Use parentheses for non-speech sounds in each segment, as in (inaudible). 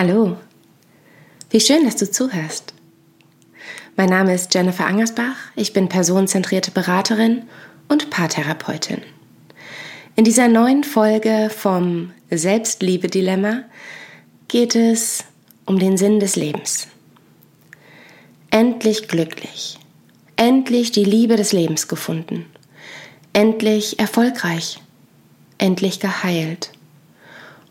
Hallo, wie schön, dass du zuhörst. Mein Name ist Jennifer Angersbach, ich bin personenzentrierte Beraterin und Paartherapeutin. In dieser neuen Folge vom Selbstliebe-Dilemma geht es um den Sinn des Lebens. Endlich glücklich, endlich die Liebe des Lebens gefunden, endlich erfolgreich, endlich geheilt.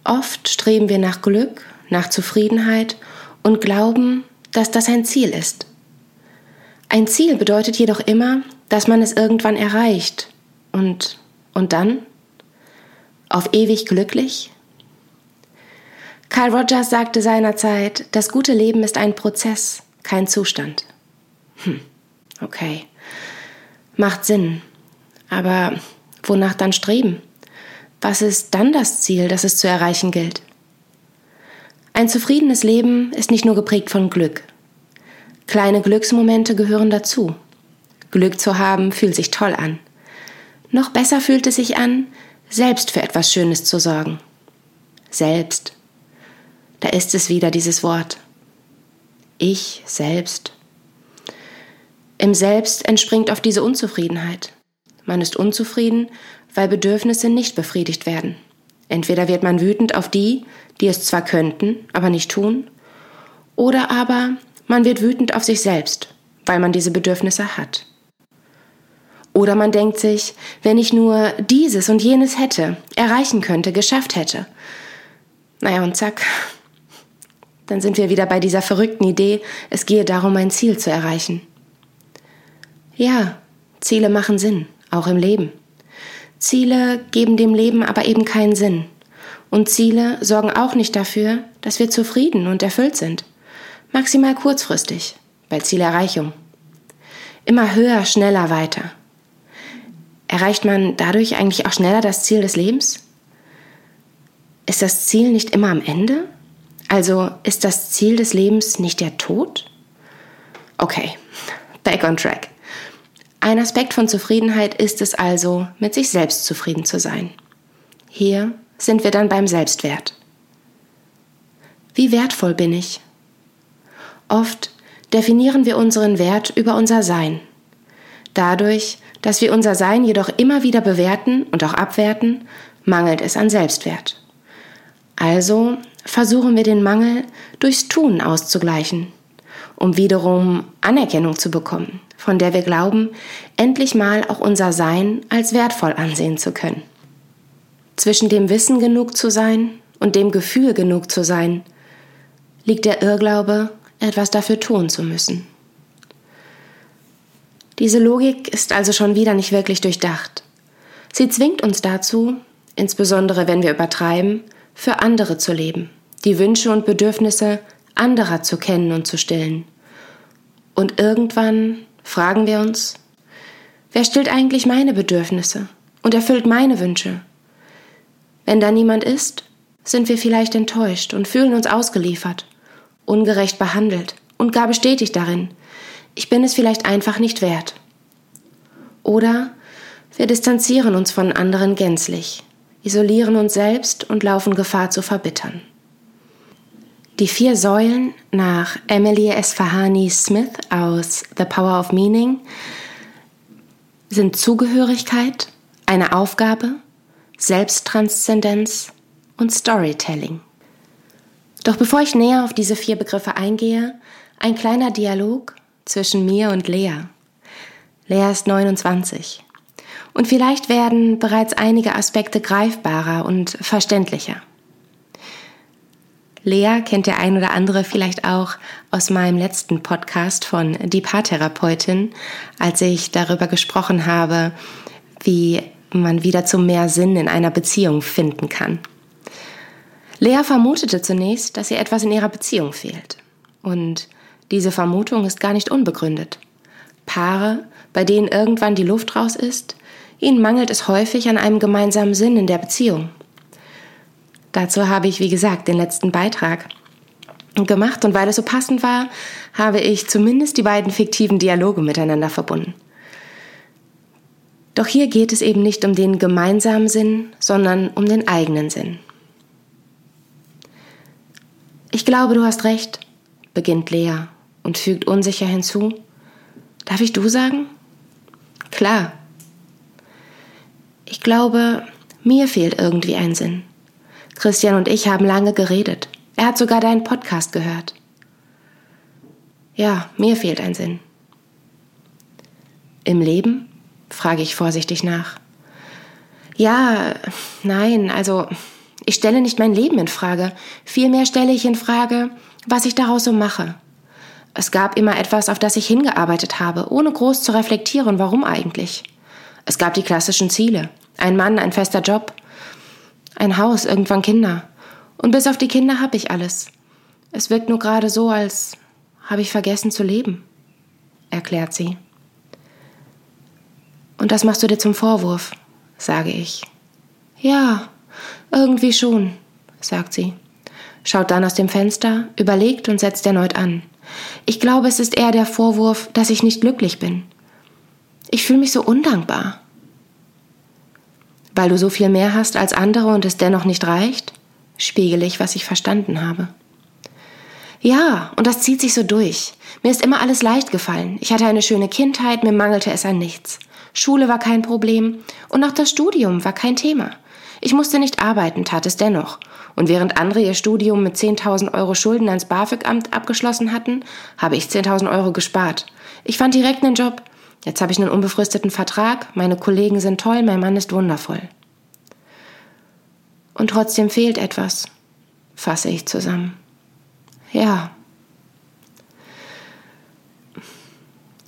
Oft streben wir nach Glück, nach Zufriedenheit und glauben, dass das ein Ziel ist. Ein Ziel bedeutet jedoch immer, dass man es irgendwann erreicht. Und, und dann? Auf ewig glücklich? Carl Rogers sagte seinerzeit, das gute Leben ist ein Prozess, kein Zustand. Hm, okay. Macht Sinn. Aber wonach dann streben? Was ist dann das Ziel, das es zu erreichen gilt? Ein zufriedenes Leben ist nicht nur geprägt von Glück. Kleine Glücksmomente gehören dazu. Glück zu haben fühlt sich toll an. Noch besser fühlt es sich an, selbst für etwas Schönes zu sorgen. Selbst. Da ist es wieder dieses Wort. Ich selbst. Im Selbst entspringt oft diese Unzufriedenheit. Man ist unzufrieden, weil Bedürfnisse nicht befriedigt werden. Entweder wird man wütend auf die, die es zwar könnten, aber nicht tun, oder aber man wird wütend auf sich selbst, weil man diese Bedürfnisse hat. Oder man denkt sich, wenn ich nur dieses und jenes hätte, erreichen könnte, geschafft hätte. Naja, und zack, dann sind wir wieder bei dieser verrückten Idee, es gehe darum, ein Ziel zu erreichen. Ja, Ziele machen Sinn, auch im Leben. Ziele geben dem Leben aber eben keinen Sinn. Und Ziele sorgen auch nicht dafür, dass wir zufrieden und erfüllt sind. Maximal kurzfristig, bei Zielerreichung. Immer höher, schneller, weiter. Erreicht man dadurch eigentlich auch schneller das Ziel des Lebens? Ist das Ziel nicht immer am Ende? Also ist das Ziel des Lebens nicht der Tod? Okay, (laughs) back on track. Ein Aspekt von Zufriedenheit ist es also, mit sich selbst zufrieden zu sein. Hier sind wir dann beim Selbstwert. Wie wertvoll bin ich? Oft definieren wir unseren Wert über unser Sein. Dadurch, dass wir unser Sein jedoch immer wieder bewerten und auch abwerten, mangelt es an Selbstwert. Also versuchen wir den Mangel durchs Tun auszugleichen, um wiederum Anerkennung zu bekommen, von der wir glauben, endlich mal auch unser Sein als wertvoll ansehen zu können. Zwischen dem Wissen genug zu sein und dem Gefühl genug zu sein, liegt der Irrglaube, etwas dafür tun zu müssen. Diese Logik ist also schon wieder nicht wirklich durchdacht. Sie zwingt uns dazu, insbesondere wenn wir übertreiben, für andere zu leben, die Wünsche und Bedürfnisse anderer zu kennen und zu stillen. Und irgendwann fragen wir uns, wer stillt eigentlich meine Bedürfnisse und erfüllt meine Wünsche? Wenn da niemand ist, sind wir vielleicht enttäuscht und fühlen uns ausgeliefert, ungerecht behandelt und gar bestätigt darin, ich bin es vielleicht einfach nicht wert. Oder wir distanzieren uns von anderen gänzlich, isolieren uns selbst und laufen Gefahr zu verbittern. Die vier Säulen nach Emily Esfahani Smith aus The Power of Meaning sind Zugehörigkeit, eine Aufgabe, Selbsttranszendenz und Storytelling. Doch bevor ich näher auf diese vier Begriffe eingehe, ein kleiner Dialog zwischen mir und Lea. Lea ist 29. Und vielleicht werden bereits einige Aspekte greifbarer und verständlicher. Lea kennt der ein oder andere vielleicht auch aus meinem letzten Podcast von Die Paartherapeutin, als ich darüber gesprochen habe, wie man wieder zu mehr Sinn in einer Beziehung finden kann. Lea vermutete zunächst, dass ihr etwas in ihrer Beziehung fehlt. Und diese Vermutung ist gar nicht unbegründet. Paare, bei denen irgendwann die Luft raus ist, ihnen mangelt es häufig an einem gemeinsamen Sinn in der Beziehung. Dazu habe ich, wie gesagt, den letzten Beitrag gemacht und weil es so passend war, habe ich zumindest die beiden fiktiven Dialoge miteinander verbunden. Doch hier geht es eben nicht um den gemeinsamen Sinn, sondern um den eigenen Sinn. Ich glaube, du hast recht, beginnt Lea und fügt unsicher hinzu. Darf ich du sagen? Klar. Ich glaube, mir fehlt irgendwie ein Sinn. Christian und ich haben lange geredet. Er hat sogar deinen Podcast gehört. Ja, mir fehlt ein Sinn. Im Leben? Frage ich vorsichtig nach. Ja, nein, also ich stelle nicht mein Leben in Frage. Vielmehr stelle ich in Frage, was ich daraus so mache. Es gab immer etwas, auf das ich hingearbeitet habe, ohne groß zu reflektieren, warum eigentlich. Es gab die klassischen Ziele. Ein Mann, ein fester Job, ein Haus, irgendwann Kinder. Und bis auf die Kinder habe ich alles. Es wirkt nur gerade so, als habe ich vergessen zu leben, erklärt sie. Und das machst du dir zum Vorwurf, sage ich. Ja, irgendwie schon, sagt sie, schaut dann aus dem Fenster, überlegt und setzt erneut an. Ich glaube, es ist eher der Vorwurf, dass ich nicht glücklich bin. Ich fühle mich so undankbar. Weil du so viel mehr hast als andere und es dennoch nicht reicht, spiegele ich, was ich verstanden habe. Ja, und das zieht sich so durch. Mir ist immer alles leicht gefallen. Ich hatte eine schöne Kindheit, mir mangelte es an nichts. Schule war kein Problem und auch das Studium war kein Thema. Ich musste nicht arbeiten, tat es dennoch. Und während andere ihr Studium mit 10.000 Euro Schulden ans BAföG-Amt abgeschlossen hatten, habe ich 10.000 Euro gespart. Ich fand direkt einen Job. Jetzt habe ich einen unbefristeten Vertrag, meine Kollegen sind toll, mein Mann ist wundervoll. Und trotzdem fehlt etwas, fasse ich zusammen. Ja.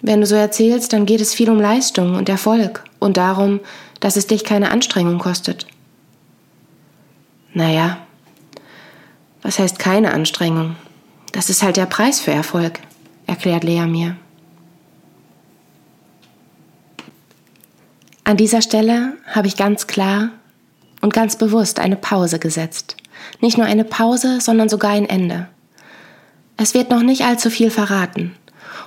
Wenn du so erzählst, dann geht es viel um Leistung und Erfolg und darum, dass es dich keine Anstrengung kostet. Naja, was heißt keine Anstrengung? Das ist halt der Preis für Erfolg, erklärt Lea mir. An dieser Stelle habe ich ganz klar und ganz bewusst eine Pause gesetzt. Nicht nur eine Pause, sondern sogar ein Ende. Es wird noch nicht allzu viel verraten,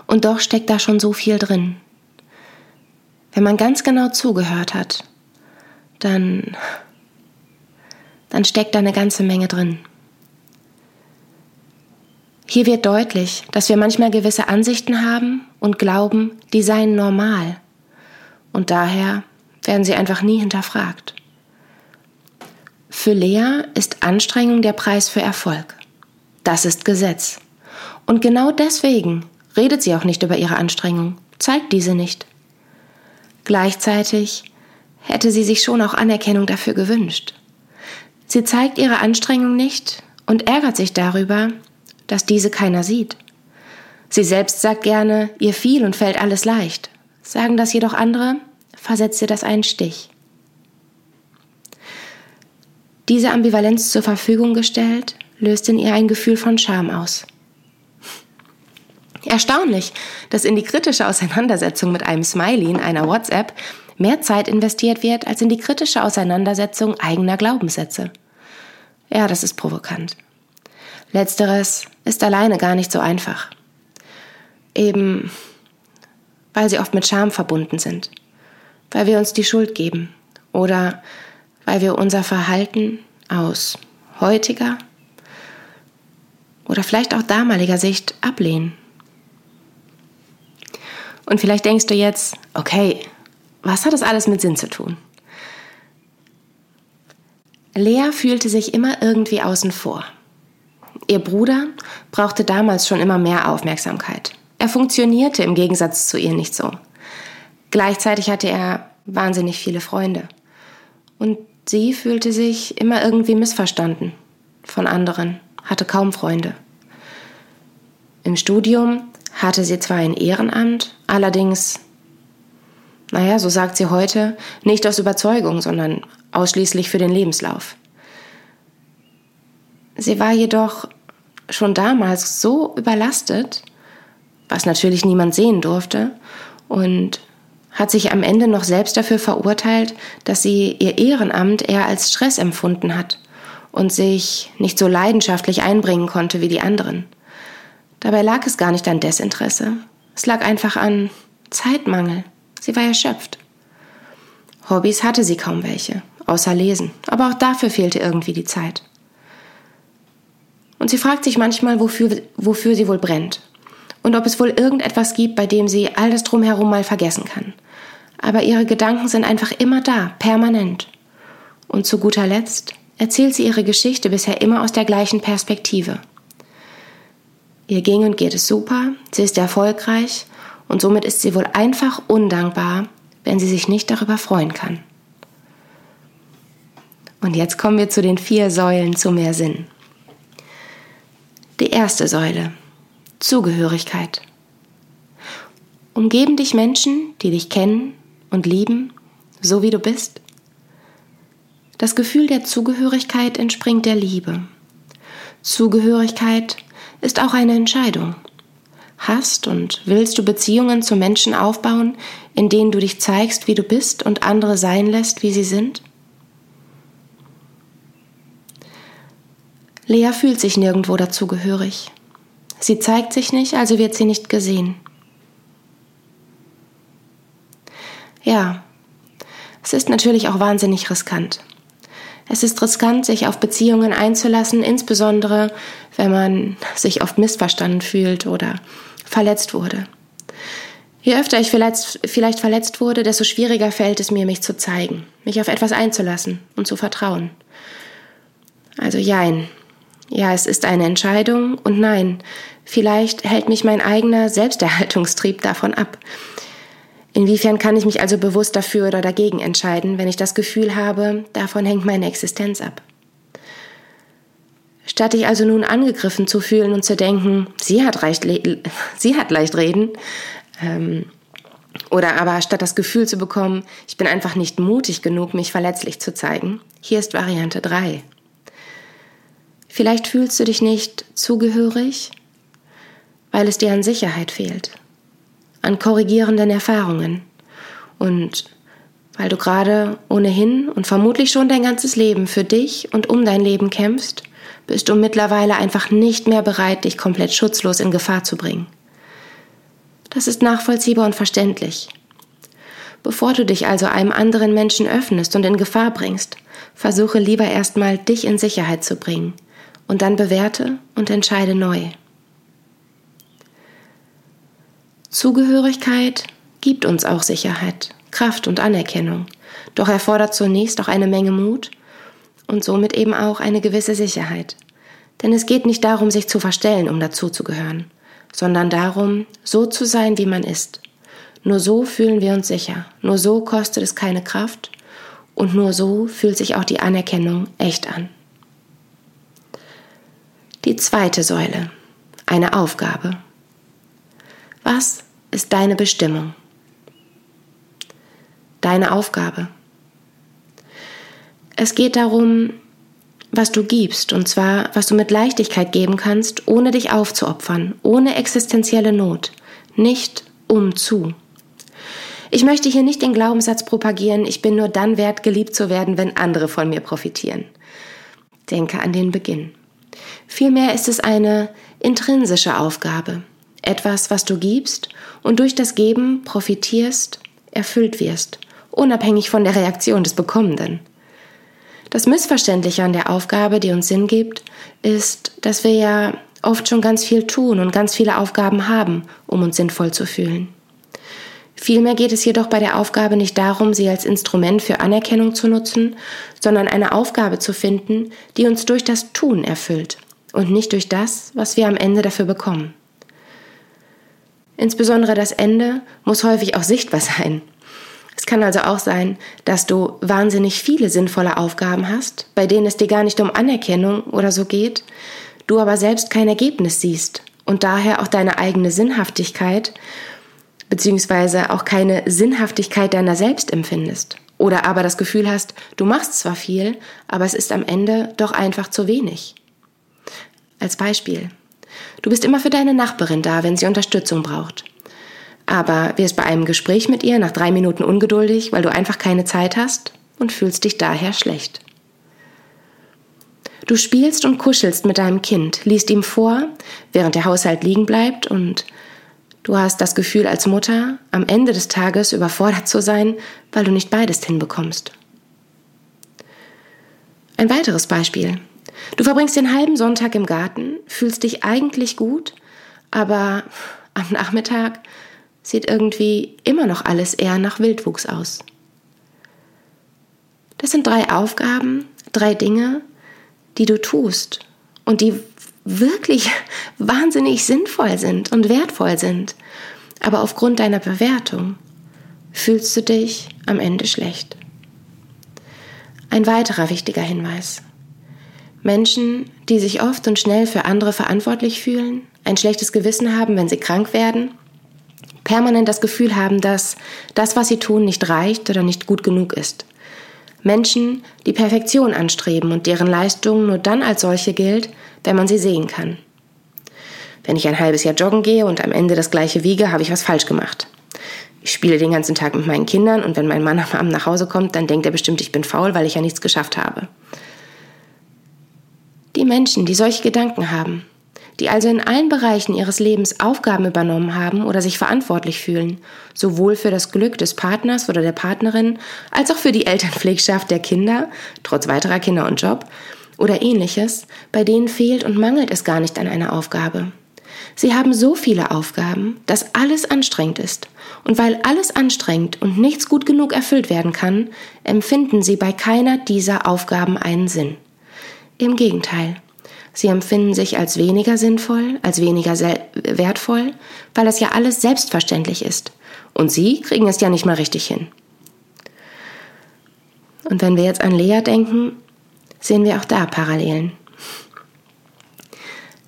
und doch steckt da schon so viel drin. Wenn man ganz genau zugehört hat, dann dann steckt da eine ganze Menge drin. Hier wird deutlich, dass wir manchmal gewisse Ansichten haben und glauben, die seien normal. Und daher werden sie einfach nie hinterfragt. Für Lea ist Anstrengung der Preis für Erfolg. Das ist Gesetz. Und genau deswegen redet sie auch nicht über ihre Anstrengung, zeigt diese nicht. Gleichzeitig hätte sie sich schon auch Anerkennung dafür gewünscht. Sie zeigt ihre Anstrengung nicht und ärgert sich darüber, dass diese keiner sieht. Sie selbst sagt gerne, ihr fiel und fällt alles leicht. Sagen das jedoch andere, versetzt ihr das einen Stich. Diese Ambivalenz zur Verfügung gestellt, löst in ihr ein Gefühl von Scham aus. Erstaunlich, dass in die kritische Auseinandersetzung mit einem Smiley in einer WhatsApp mehr Zeit investiert wird als in die kritische Auseinandersetzung eigener Glaubenssätze. Ja, das ist provokant. Letzteres ist alleine gar nicht so einfach. Eben weil sie oft mit Scham verbunden sind, weil wir uns die Schuld geben oder weil wir unser Verhalten aus heutiger oder vielleicht auch damaliger Sicht ablehnen. Und vielleicht denkst du jetzt, okay, was hat das alles mit Sinn zu tun? Lea fühlte sich immer irgendwie außen vor. Ihr Bruder brauchte damals schon immer mehr Aufmerksamkeit. Er funktionierte im Gegensatz zu ihr nicht so. Gleichzeitig hatte er wahnsinnig viele Freunde. Und sie fühlte sich immer irgendwie missverstanden von anderen, hatte kaum Freunde. Im Studium hatte sie zwar ein Ehrenamt, allerdings, naja, so sagt sie heute, nicht aus Überzeugung, sondern ausschließlich für den Lebenslauf. Sie war jedoch schon damals so überlastet, was natürlich niemand sehen durfte, und hat sich am Ende noch selbst dafür verurteilt, dass sie ihr Ehrenamt eher als Stress empfunden hat und sich nicht so leidenschaftlich einbringen konnte wie die anderen. Dabei lag es gar nicht an Desinteresse. Es lag einfach an Zeitmangel. Sie war erschöpft. Hobbys hatte sie kaum welche außer Lesen. Aber auch dafür fehlte irgendwie die Zeit. Und sie fragt sich manchmal, wofür, wofür sie wohl brennt. Und ob es wohl irgendetwas gibt, bei dem sie all das drumherum mal vergessen kann. Aber ihre Gedanken sind einfach immer da, permanent. Und zu guter Letzt erzählt sie ihre Geschichte bisher immer aus der gleichen Perspektive. Ihr ging und geht es super, sie ist erfolgreich und somit ist sie wohl einfach undankbar, wenn sie sich nicht darüber freuen kann. Und jetzt kommen wir zu den vier Säulen zu mehr Sinn. Die erste Säule. Zugehörigkeit. Umgeben dich Menschen, die dich kennen und lieben, so wie du bist? Das Gefühl der Zugehörigkeit entspringt der Liebe. Zugehörigkeit ist auch eine Entscheidung. Hast und willst du Beziehungen zu Menschen aufbauen, in denen du dich zeigst, wie du bist und andere sein lässt, wie sie sind? Lea fühlt sich nirgendwo dazugehörig. Sie zeigt sich nicht, also wird sie nicht gesehen. Ja, es ist natürlich auch wahnsinnig riskant. Es ist riskant, sich auf Beziehungen einzulassen, insbesondere wenn man sich oft missverstanden fühlt oder verletzt wurde. Je öfter ich vielleicht, vielleicht verletzt wurde, desto schwieriger fällt es mir, mich zu zeigen, mich auf etwas einzulassen und zu vertrauen. Also jein. Ja, es ist eine Entscheidung und nein, vielleicht hält mich mein eigener Selbsterhaltungstrieb davon ab. Inwiefern kann ich mich also bewusst dafür oder dagegen entscheiden, wenn ich das Gefühl habe, davon hängt meine Existenz ab? Statt dich also nun angegriffen zu fühlen und zu denken, sie hat, leicht, sie hat leicht reden, ähm, oder aber statt das Gefühl zu bekommen, ich bin einfach nicht mutig genug, mich verletzlich zu zeigen, hier ist Variante 3. Vielleicht fühlst du dich nicht zugehörig, weil es dir an Sicherheit fehlt an korrigierenden Erfahrungen. Und weil du gerade ohnehin und vermutlich schon dein ganzes Leben für dich und um dein Leben kämpfst, bist du mittlerweile einfach nicht mehr bereit, dich komplett schutzlos in Gefahr zu bringen. Das ist nachvollziehbar und verständlich. Bevor du dich also einem anderen Menschen öffnest und in Gefahr bringst, versuche lieber erstmal dich in Sicherheit zu bringen und dann bewerte und entscheide neu. Zugehörigkeit gibt uns auch Sicherheit, Kraft und Anerkennung, doch erfordert zunächst auch eine Menge Mut und somit eben auch eine gewisse Sicherheit. Denn es geht nicht darum, sich zu verstellen, um dazuzugehören, sondern darum, so zu sein, wie man ist. Nur so fühlen wir uns sicher, nur so kostet es keine Kraft und nur so fühlt sich auch die Anerkennung echt an. Die zweite Säule, eine Aufgabe. Was ist deine Bestimmung? Deine Aufgabe. Es geht darum, was du gibst, und zwar, was du mit Leichtigkeit geben kannst, ohne dich aufzuopfern, ohne existenzielle Not, nicht um zu. Ich möchte hier nicht den Glaubenssatz propagieren, ich bin nur dann wert, geliebt zu werden, wenn andere von mir profitieren. Denke an den Beginn. Vielmehr ist es eine intrinsische Aufgabe, etwas, was du gibst und durch das Geben profitierst, erfüllt wirst, unabhängig von der Reaktion des Bekommenden. Das Missverständliche an der Aufgabe, die uns Sinn gibt, ist, dass wir ja oft schon ganz viel tun und ganz viele Aufgaben haben, um uns sinnvoll zu fühlen. Vielmehr geht es jedoch bei der Aufgabe nicht darum, sie als Instrument für Anerkennung zu nutzen, sondern eine Aufgabe zu finden, die uns durch das Tun erfüllt und nicht durch das, was wir am Ende dafür bekommen. Insbesondere das Ende muss häufig auch sichtbar sein. Es kann also auch sein, dass du wahnsinnig viele sinnvolle Aufgaben hast, bei denen es dir gar nicht um Anerkennung oder so geht, du aber selbst kein Ergebnis siehst und daher auch deine eigene Sinnhaftigkeit beziehungsweise auch keine Sinnhaftigkeit deiner selbst empfindest. Oder aber das Gefühl hast, du machst zwar viel, aber es ist am Ende doch einfach zu wenig. Als Beispiel. Du bist immer für deine Nachbarin da, wenn sie Unterstützung braucht. Aber wirst bei einem Gespräch mit ihr nach drei Minuten ungeduldig, weil du einfach keine Zeit hast und fühlst dich daher schlecht. Du spielst und kuschelst mit deinem Kind, liest ihm vor, während der Haushalt liegen bleibt und du hast das Gefühl als Mutter, am Ende des Tages überfordert zu sein, weil du nicht beides hinbekommst. Ein weiteres Beispiel. Du verbringst den halben Sonntag im Garten, fühlst dich eigentlich gut, aber am Nachmittag sieht irgendwie immer noch alles eher nach Wildwuchs aus. Das sind drei Aufgaben, drei Dinge, die du tust und die wirklich (laughs) wahnsinnig sinnvoll sind und wertvoll sind. Aber aufgrund deiner Bewertung fühlst du dich am Ende schlecht. Ein weiterer wichtiger Hinweis. Menschen, die sich oft und schnell für andere verantwortlich fühlen, ein schlechtes Gewissen haben, wenn sie krank werden, permanent das Gefühl haben, dass das, was sie tun, nicht reicht oder nicht gut genug ist. Menschen, die Perfektion anstreben und deren Leistung nur dann als solche gilt, wenn man sie sehen kann. Wenn ich ein halbes Jahr joggen gehe und am Ende das gleiche wiege, habe ich was falsch gemacht. Ich spiele den ganzen Tag mit meinen Kindern und wenn mein Mann am Abend nach Hause kommt, dann denkt er bestimmt, ich bin faul, weil ich ja nichts geschafft habe. Die Menschen, die solche Gedanken haben, die also in allen Bereichen ihres Lebens Aufgaben übernommen haben oder sich verantwortlich fühlen, sowohl für das Glück des Partners oder der Partnerin als auch für die Elternpflegschaft der Kinder, trotz weiterer Kinder und Job oder ähnliches, bei denen fehlt und mangelt es gar nicht an einer Aufgabe. Sie haben so viele Aufgaben, dass alles anstrengend ist. Und weil alles anstrengend und nichts gut genug erfüllt werden kann, empfinden sie bei keiner dieser Aufgaben einen Sinn. Im Gegenteil, Sie empfinden sich als weniger sinnvoll, als weniger wertvoll, weil das ja alles selbstverständlich ist. Und Sie kriegen es ja nicht mal richtig hin. Und wenn wir jetzt an Lea denken, sehen wir auch da Parallelen.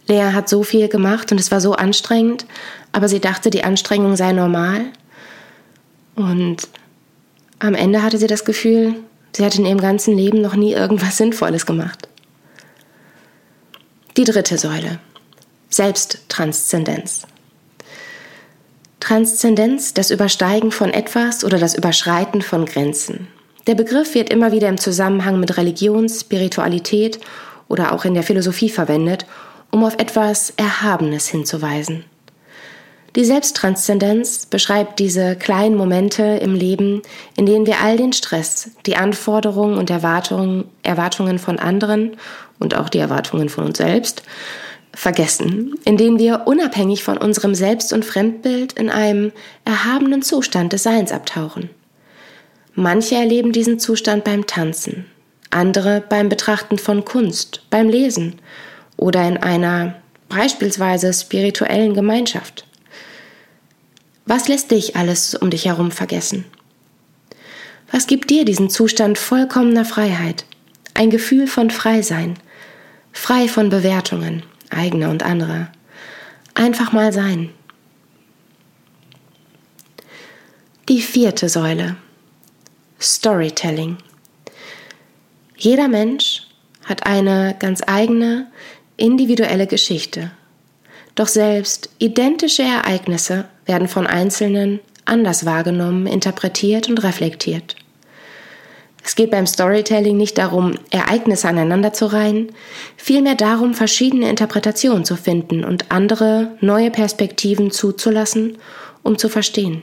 Lea hat so viel gemacht und es war so anstrengend, aber sie dachte, die Anstrengung sei normal. Und am Ende hatte sie das Gefühl, sie hat in ihrem ganzen Leben noch nie irgendwas Sinnvolles gemacht. Die dritte Säule. Selbsttranszendenz. Transzendenz, das Übersteigen von etwas oder das Überschreiten von Grenzen. Der Begriff wird immer wieder im Zusammenhang mit Religion, Spiritualität oder auch in der Philosophie verwendet, um auf etwas Erhabenes hinzuweisen. Die Selbsttranszendenz beschreibt diese kleinen Momente im Leben, in denen wir all den Stress, die Anforderungen und Erwartungen, Erwartungen von anderen und auch die Erwartungen von uns selbst vergessen, in denen wir unabhängig von unserem Selbst- und Fremdbild in einem erhabenen Zustand des Seins abtauchen. Manche erleben diesen Zustand beim Tanzen, andere beim Betrachten von Kunst, beim Lesen oder in einer beispielsweise spirituellen Gemeinschaft. Was lässt dich alles um dich herum vergessen? Was gibt dir diesen Zustand vollkommener Freiheit? Ein Gefühl von Freisein, frei von Bewertungen, eigene und andere. Einfach mal sein. Die vierte Säule. Storytelling. Jeder Mensch hat eine ganz eigene, individuelle Geschichte. Doch selbst identische Ereignisse werden von Einzelnen anders wahrgenommen, interpretiert und reflektiert. Es geht beim Storytelling nicht darum, Ereignisse aneinander zu reihen, vielmehr darum, verschiedene Interpretationen zu finden und andere neue Perspektiven zuzulassen, um zu verstehen.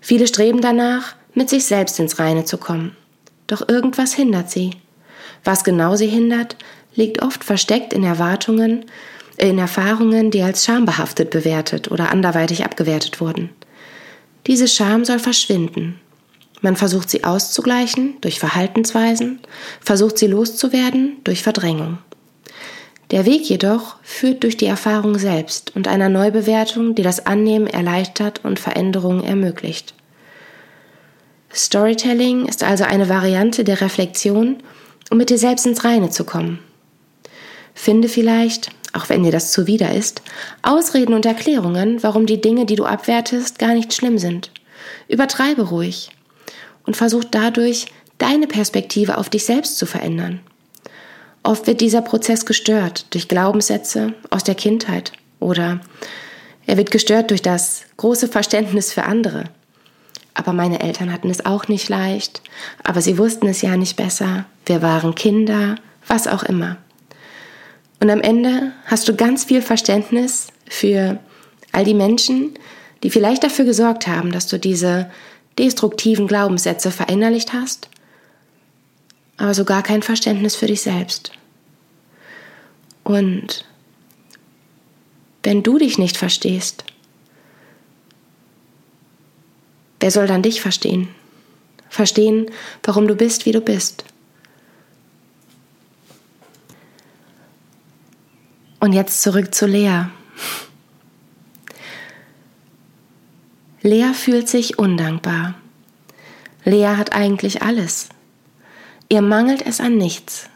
Viele streben danach, mit sich selbst ins Reine zu kommen. Doch irgendwas hindert sie. Was genau sie hindert, liegt oft versteckt in Erwartungen, in Erfahrungen, die als schambehaftet bewertet oder anderweitig abgewertet wurden. Diese Scham soll verschwinden. Man versucht sie auszugleichen durch Verhaltensweisen, versucht sie loszuwerden durch Verdrängung. Der Weg jedoch führt durch die Erfahrung selbst und einer Neubewertung, die das Annehmen erleichtert und Veränderungen ermöglicht. Storytelling ist also eine Variante der Reflexion, um mit dir selbst ins Reine zu kommen. Finde vielleicht, auch wenn dir das zuwider ist, Ausreden und Erklärungen, warum die Dinge, die du abwertest, gar nicht schlimm sind. Übertreibe ruhig und versuch dadurch, deine Perspektive auf dich selbst zu verändern. Oft wird dieser Prozess gestört durch Glaubenssätze aus der Kindheit oder er wird gestört durch das große Verständnis für andere. Aber meine Eltern hatten es auch nicht leicht, aber sie wussten es ja nicht besser, wir waren Kinder, was auch immer. Und am Ende hast du ganz viel Verständnis für all die Menschen, die vielleicht dafür gesorgt haben, dass du diese destruktiven Glaubenssätze verinnerlicht hast, aber so gar kein Verständnis für dich selbst. Und wenn du dich nicht verstehst, wer soll dann dich verstehen? Verstehen, warum du bist, wie du bist. Und jetzt zurück zu Lea. Lea fühlt sich undankbar. Lea hat eigentlich alles. Ihr mangelt es an nichts.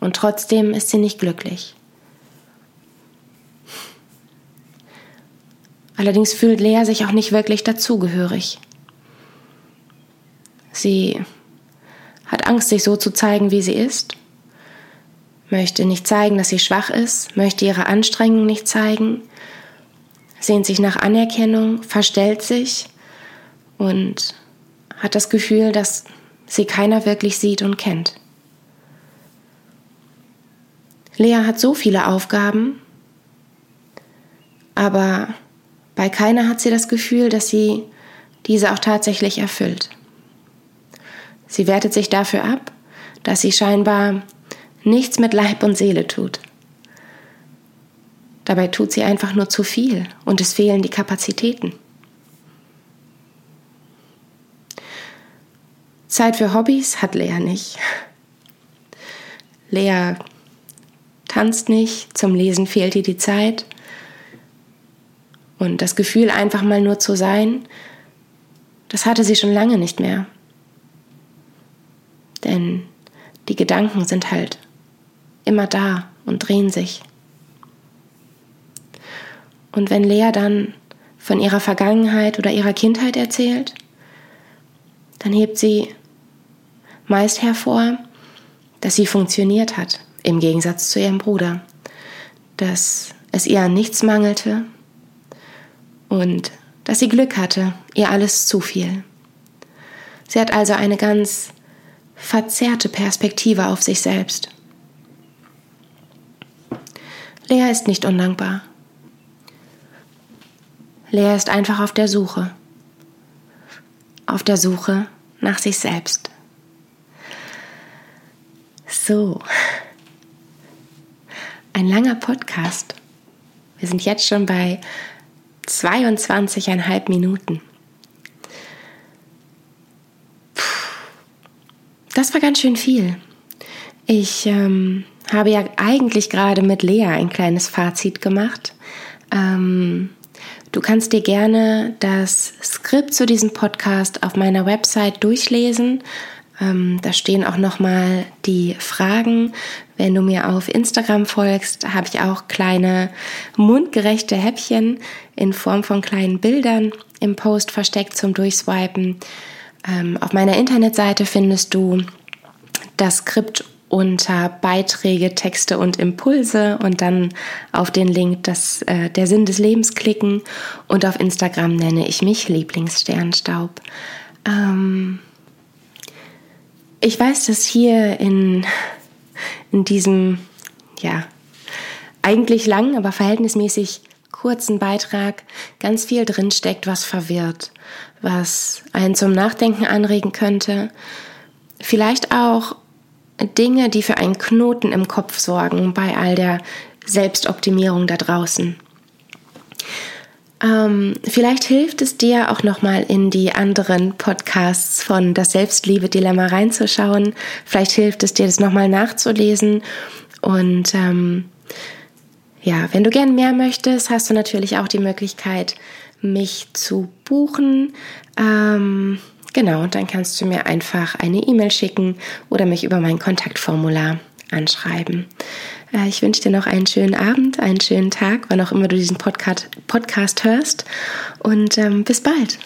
Und trotzdem ist sie nicht glücklich. Allerdings fühlt Lea sich auch nicht wirklich dazugehörig. Sie hat Angst, sich so zu zeigen, wie sie ist, möchte nicht zeigen, dass sie schwach ist, möchte ihre Anstrengung nicht zeigen, sehnt sich nach Anerkennung, verstellt sich und hat das Gefühl, dass sie keiner wirklich sieht und kennt. Lea hat so viele Aufgaben, aber bei keiner hat sie das Gefühl, dass sie diese auch tatsächlich erfüllt. Sie wertet sich dafür ab, dass sie scheinbar nichts mit Leib und Seele tut. Dabei tut sie einfach nur zu viel und es fehlen die Kapazitäten. Zeit für Hobbys hat Lea nicht. Lea tanzt nicht, zum Lesen fehlt ihr die Zeit. Und das Gefühl, einfach mal nur zu sein, das hatte sie schon lange nicht mehr. Denn die Gedanken sind halt immer da und drehen sich. Und wenn Lea dann von ihrer Vergangenheit oder ihrer Kindheit erzählt, dann hebt sie meist hervor, dass sie funktioniert hat, im Gegensatz zu ihrem Bruder, dass es ihr an nichts mangelte und dass sie Glück hatte, ihr alles zufiel. Sie hat also eine ganz verzerrte Perspektive auf sich selbst. Lea ist nicht undankbar. Lea ist einfach auf der Suche. Auf der Suche nach sich selbst. So. Ein langer Podcast. Wir sind jetzt schon bei 22,5 Minuten. Das war ganz schön viel. Ich ähm, habe ja eigentlich gerade mit Lea ein kleines Fazit gemacht. Ähm, Du kannst dir gerne das Skript zu diesem Podcast auf meiner Website durchlesen. Ähm, da stehen auch nochmal die Fragen. Wenn du mir auf Instagram folgst, habe ich auch kleine mundgerechte Häppchen in Form von kleinen Bildern im Post versteckt zum Durchswipen. Ähm, auf meiner Internetseite findest du das Skript unter Beiträge, Texte und Impulse und dann auf den Link das, äh, der Sinn des Lebens klicken und auf Instagram nenne ich mich Lieblingssternstaub. Ähm ich weiß, dass hier in, in diesem, ja, eigentlich langen, aber verhältnismäßig kurzen Beitrag ganz viel drinsteckt, was verwirrt, was einen zum Nachdenken anregen könnte. Vielleicht auch Dinge, die für einen Knoten im Kopf sorgen bei all der Selbstoptimierung da draußen. Ähm, vielleicht hilft es dir auch nochmal in die anderen Podcasts von das Selbstliebe-Dilemma reinzuschauen. Vielleicht hilft es dir, das nochmal nachzulesen. Und ähm, ja, wenn du gern mehr möchtest, hast du natürlich auch die Möglichkeit, mich zu buchen. Ähm, Genau, dann kannst du mir einfach eine E-Mail schicken oder mich über mein Kontaktformular anschreiben. Äh, ich wünsche dir noch einen schönen Abend, einen schönen Tag, wann auch immer du diesen Podcast, Podcast hörst. Und ähm, bis bald.